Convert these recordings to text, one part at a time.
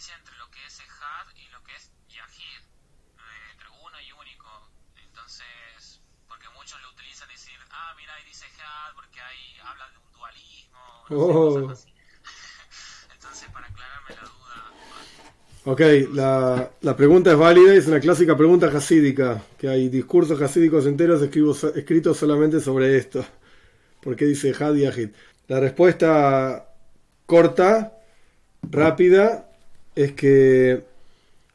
diferencia entre lo que es Ehad y lo que es Yahid, entre uno y único. Entonces, porque muchos lo utilizan decir, ah, mira, ahí dice Ehad porque ahí habla de un dualismo. No oh. Entonces, para aclararme la duda. Ok, la, la, pregunta es válida, es una clásica pregunta hasídica, que hay discursos hasídicos enteros escritos solamente sobre esto. ¿Por qué dice Had y Ahid? La respuesta corta, rápida, es que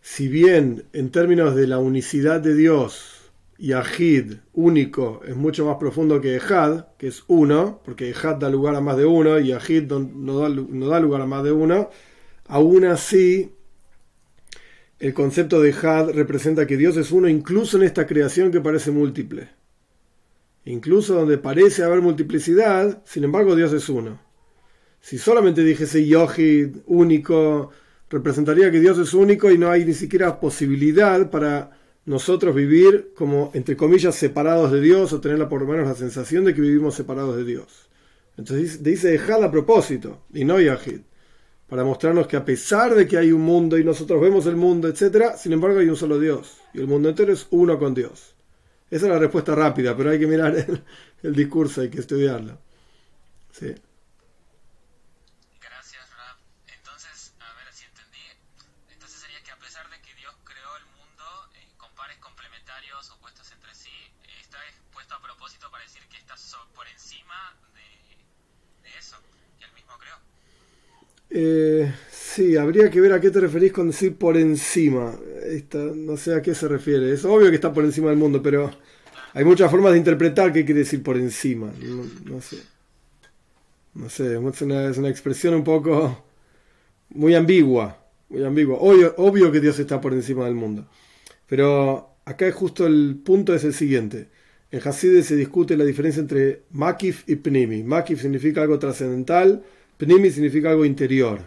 si bien en términos de la unicidad de Dios y Ahid, único, es mucho más profundo que Ehad, que es uno, porque Ehad da lugar a más de uno y Ahid no, da, no da lugar a más de uno, aún así el concepto de Had representa que Dios es uno incluso en esta creación que parece múltiple. Incluso donde parece haber multiplicidad, sin embargo Dios es uno. Si solamente dijese Yohid, único, representaría que Dios es único y no hay ni siquiera posibilidad para nosotros vivir como, entre comillas, separados de Dios o tener por lo menos la sensación de que vivimos separados de Dios. Entonces dice Ejad a propósito y no Yahid, para mostrarnos que a pesar de que hay un mundo y nosotros vemos el mundo, etc., sin embargo hay un solo Dios y el mundo entero es uno con Dios. Esa es la respuesta rápida, pero hay que mirar el, el discurso, hay que estudiarlo. Sí. gracias, Rab. Entonces, a ver si entendí. Entonces sería que a pesar de que Dios el mundo en compares complementarios opuestos entre sí, está puesto a propósito para decir que está so- por encima de, de eso que él mismo creó. Eh, sí, habría que ver a qué te referís con decir por encima. Esta, no sé a qué se refiere. Es obvio que está por encima del mundo, pero hay muchas formas de interpretar qué quiere decir por encima. No, no sé. No sé, es una, es una expresión un poco muy ambigua. Muy ambigua. Obvio, obvio que Dios está por encima del mundo. Pero acá es justo el punto es el siguiente. En Hasideh se discute la diferencia entre Makif y Pnimi. Makif significa algo trascendental, Pnimi significa algo interior.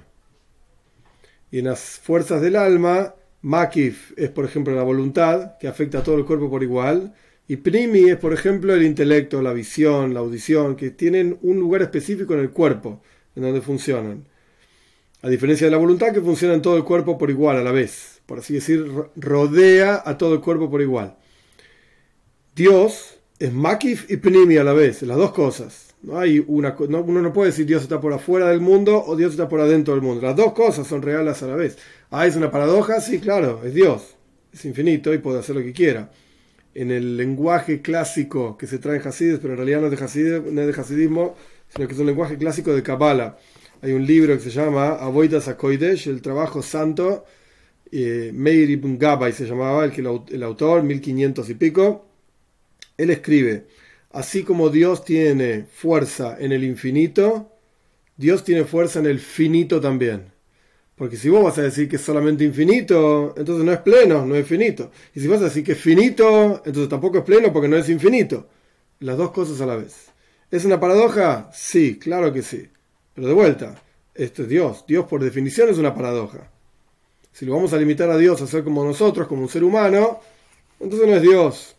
Y en las fuerzas del alma, Makif es, por ejemplo, la voluntad, que afecta a todo el cuerpo por igual. Y Pnimi es, por ejemplo, el intelecto, la visión, la audición, que tienen un lugar específico en el cuerpo, en donde funcionan. A diferencia de la voluntad, que funciona en todo el cuerpo por igual a la vez. Por así decir, ro- rodea a todo el cuerpo por igual. Dios es Makif y Pnimi a la vez, las dos cosas. No hay una, no- uno no puede decir Dios está por afuera del mundo o Dios está por adentro del mundo. Las dos cosas son reales a la vez. Ah, es una paradoja, sí, claro, es Dios. Es infinito y puede hacer lo que quiera. En el lenguaje clásico que se trae en Hasides, pero en realidad no es de, no es de Hasidismo, sino que es un lenguaje clásico de Kabbalah. Hay un libro que se llama Avoidas Akoidesh, el trabajo santo, eh, Meir ibn Gabay se llamaba, el, que el, au- el autor, 1500 y pico. Él escribe, así como Dios tiene fuerza en el infinito, Dios tiene fuerza en el finito también. Porque si vos vas a decir que es solamente infinito, entonces no es pleno, no es finito. Y si vas a decir que es finito, entonces tampoco es pleno porque no es infinito. Las dos cosas a la vez. ¿Es una paradoja? Sí, claro que sí. Pero de vuelta, esto es Dios. Dios por definición es una paradoja. Si lo vamos a limitar a Dios a ser como nosotros, como un ser humano, entonces no es Dios.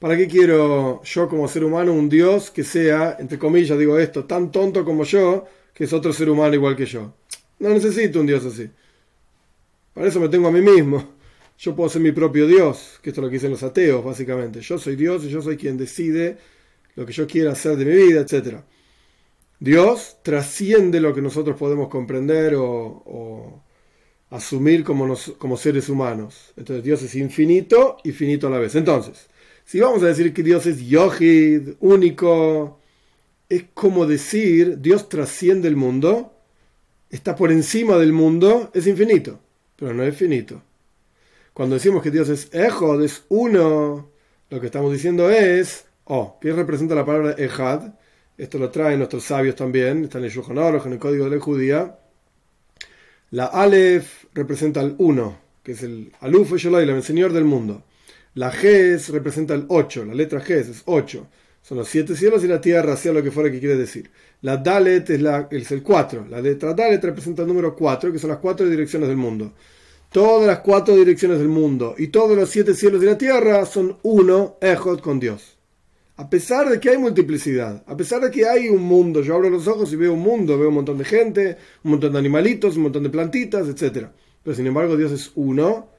¿Para qué quiero yo como ser humano un Dios que sea, entre comillas digo esto, tan tonto como yo, que es otro ser humano igual que yo? No necesito un Dios así. Para eso me tengo a mí mismo. Yo puedo ser mi propio Dios, que esto es lo que dicen los ateos, básicamente. Yo soy Dios y yo soy quien decide lo que yo quiera hacer de mi vida, etc. Dios trasciende lo que nosotros podemos comprender o, asumir como seres humanos. Entonces Dios es infinito y finito a la vez. Entonces, si vamos a decir que Dios es Yohid, único, es como decir Dios trasciende el mundo, está por encima del mundo, es infinito, pero no es finito. Cuando decimos que Dios es Ejod, es uno, lo que estamos diciendo es, oh, ¿qué representa la palabra Ejad? Esto lo traen nuestros sabios también, está en Shulchan Aruch, en el código de la judía. La Aleph representa el uno, que es el Aluf Esholai, el Señor del mundo. La Ges representa el 8, la letra Ges es 8. Son los siete cielos y la tierra, sea lo que fuera que quiere decir. La Dalet es, el 4. La letra Dalet representa el número 4, que son las cuatro direcciones del mundo. Todas las cuatro direcciones del mundo y todos los siete cielos y la tierra son uno, Ejod, con Dios. A pesar de que hay multiplicidad, a pesar de que hay un mundo, yo abro los ojos y veo un mundo, veo un montón de gente, un montón de animalitos, un montón de plantitas, etc. Pero sin embargo Dios es uno,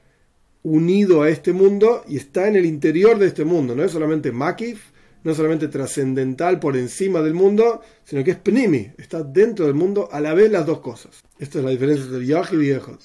unido a este mundo y está en el interior de este mundo. No es solamente Makif, no solamente trascendental por encima del mundo, sino que es pnimi, está dentro del mundo a la vez las dos cosas. Esta es la diferencia entre Yahid y Ejod.